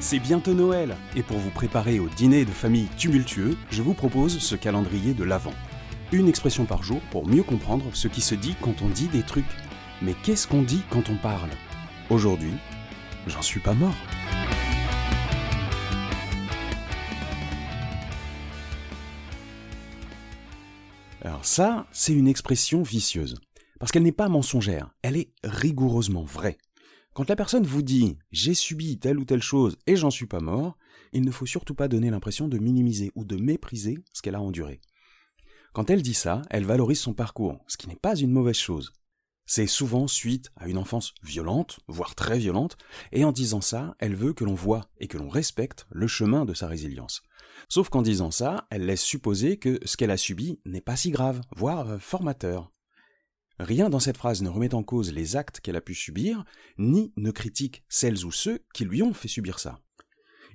C'est bientôt Noël, et pour vous préparer au dîner de famille tumultueux, je vous propose ce calendrier de l'Avent. Une expression par jour pour mieux comprendre ce qui se dit quand on dit des trucs. Mais qu'est-ce qu'on dit quand on parle? Aujourd'hui, j'en suis pas mort. Alors ça, c'est une expression vicieuse, parce qu'elle n'est pas mensongère, elle est rigoureusement vraie. Quand la personne vous dit j'ai subi telle ou telle chose et j'en suis pas mort, il ne faut surtout pas donner l'impression de minimiser ou de mépriser ce qu'elle a enduré. Quand elle dit ça, elle valorise son parcours, ce qui n'est pas une mauvaise chose. C'est souvent suite à une enfance violente, voire très violente, et en disant ça, elle veut que l'on voit et que l'on respecte le chemin de sa résilience. Sauf qu'en disant ça, elle laisse supposer que ce qu'elle a subi n'est pas si grave, voire formateur. Rien dans cette phrase ne remet en cause les actes qu'elle a pu subir, ni ne critique celles ou ceux qui lui ont fait subir ça.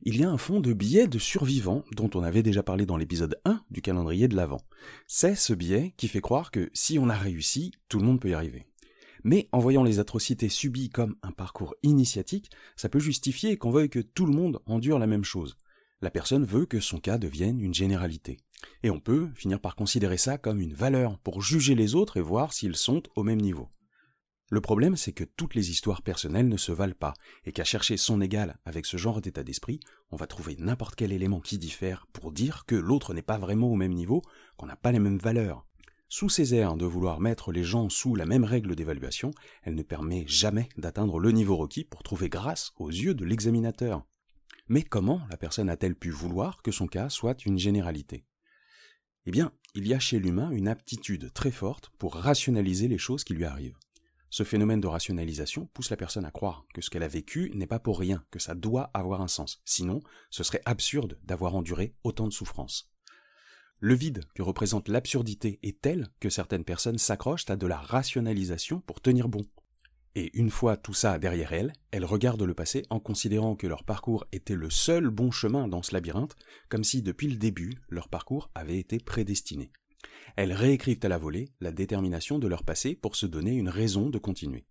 Il y a un fond de biais de survivant dont on avait déjà parlé dans l'épisode 1 du calendrier de l'Avent. C'est ce biais qui fait croire que si on a réussi, tout le monde peut y arriver. Mais en voyant les atrocités subies comme un parcours initiatique, ça peut justifier qu'on veuille que tout le monde endure la même chose. La personne veut que son cas devienne une généralité. Et on peut finir par considérer ça comme une valeur pour juger les autres et voir s'ils sont au même niveau. Le problème, c'est que toutes les histoires personnelles ne se valent pas, et qu'à chercher son égal avec ce genre d'état d'esprit, on va trouver n'importe quel élément qui diffère pour dire que l'autre n'est pas vraiment au même niveau, qu'on n'a pas les mêmes valeurs. Sous ces airs de vouloir mettre les gens sous la même règle d'évaluation, elle ne permet jamais d'atteindre le niveau requis pour trouver grâce aux yeux de l'examinateur. Mais comment la personne a-t-elle pu vouloir que son cas soit une généralité? Eh bien, il y a chez l'humain une aptitude très forte pour rationaliser les choses qui lui arrivent. Ce phénomène de rationalisation pousse la personne à croire que ce qu'elle a vécu n'est pas pour rien, que ça doit avoir un sens. Sinon, ce serait absurde d'avoir enduré autant de souffrances. Le vide que représente l'absurdité est tel que certaines personnes s'accrochent à de la rationalisation pour tenir bon. Et une fois tout ça derrière elles, elles regardent le passé en considérant que leur parcours était le seul bon chemin dans ce labyrinthe, comme si depuis le début leur parcours avait été prédestiné. Elles réécrivent à la volée la détermination de leur passé pour se donner une raison de continuer.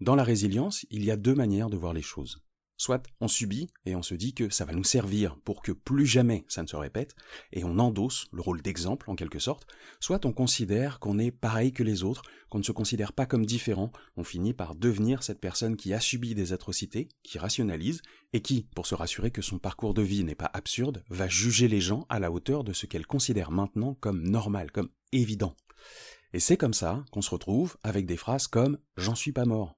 Dans la résilience, il y a deux manières de voir les choses. Soit on subit et on se dit que ça va nous servir pour que plus jamais ça ne se répète, et on endosse le rôle d'exemple en quelque sorte, soit on considère qu'on est pareil que les autres, qu'on ne se considère pas comme différent, on finit par devenir cette personne qui a subi des atrocités, qui rationalise, et qui, pour se rassurer que son parcours de vie n'est pas absurde, va juger les gens à la hauteur de ce qu'elle considère maintenant comme normal, comme évident. Et c'est comme ça qu'on se retrouve avec des phrases comme J'en suis pas mort,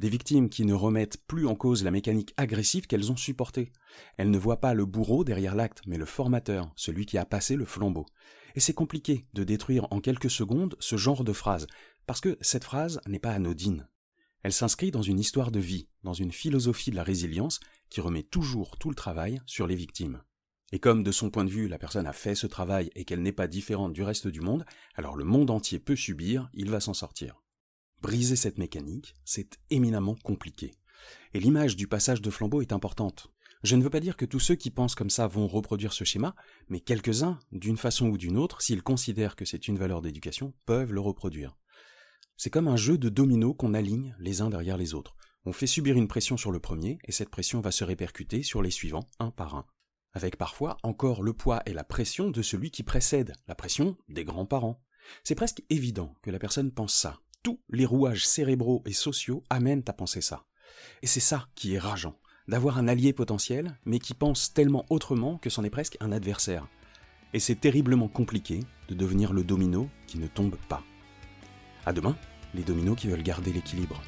des victimes qui ne remettent plus en cause la mécanique agressive qu'elles ont supportée. Elles ne voient pas le bourreau derrière l'acte, mais le formateur, celui qui a passé le flambeau. Et c'est compliqué de détruire en quelques secondes ce genre de phrase, parce que cette phrase n'est pas anodine. Elle s'inscrit dans une histoire de vie, dans une philosophie de la résilience qui remet toujours tout le travail sur les victimes. Et comme de son point de vue la personne a fait ce travail et qu'elle n'est pas différente du reste du monde, alors le monde entier peut subir, il va s'en sortir. Briser cette mécanique, c'est éminemment compliqué. Et l'image du passage de flambeau est importante. Je ne veux pas dire que tous ceux qui pensent comme ça vont reproduire ce schéma, mais quelques-uns, d'une façon ou d'une autre, s'ils considèrent que c'est une valeur d'éducation, peuvent le reproduire. C'est comme un jeu de dominos qu'on aligne les uns derrière les autres. On fait subir une pression sur le premier, et cette pression va se répercuter sur les suivants, un par un. Avec parfois encore le poids et la pression de celui qui précède, la pression des grands-parents. C'est presque évident que la personne pense ça, tous les rouages cérébraux et sociaux amènent à penser ça. Et c'est ça qui est rageant, d'avoir un allié potentiel, mais qui pense tellement autrement que c'en est presque un adversaire. Et c'est terriblement compliqué de devenir le domino qui ne tombe pas. À demain, les dominos qui veulent garder l'équilibre.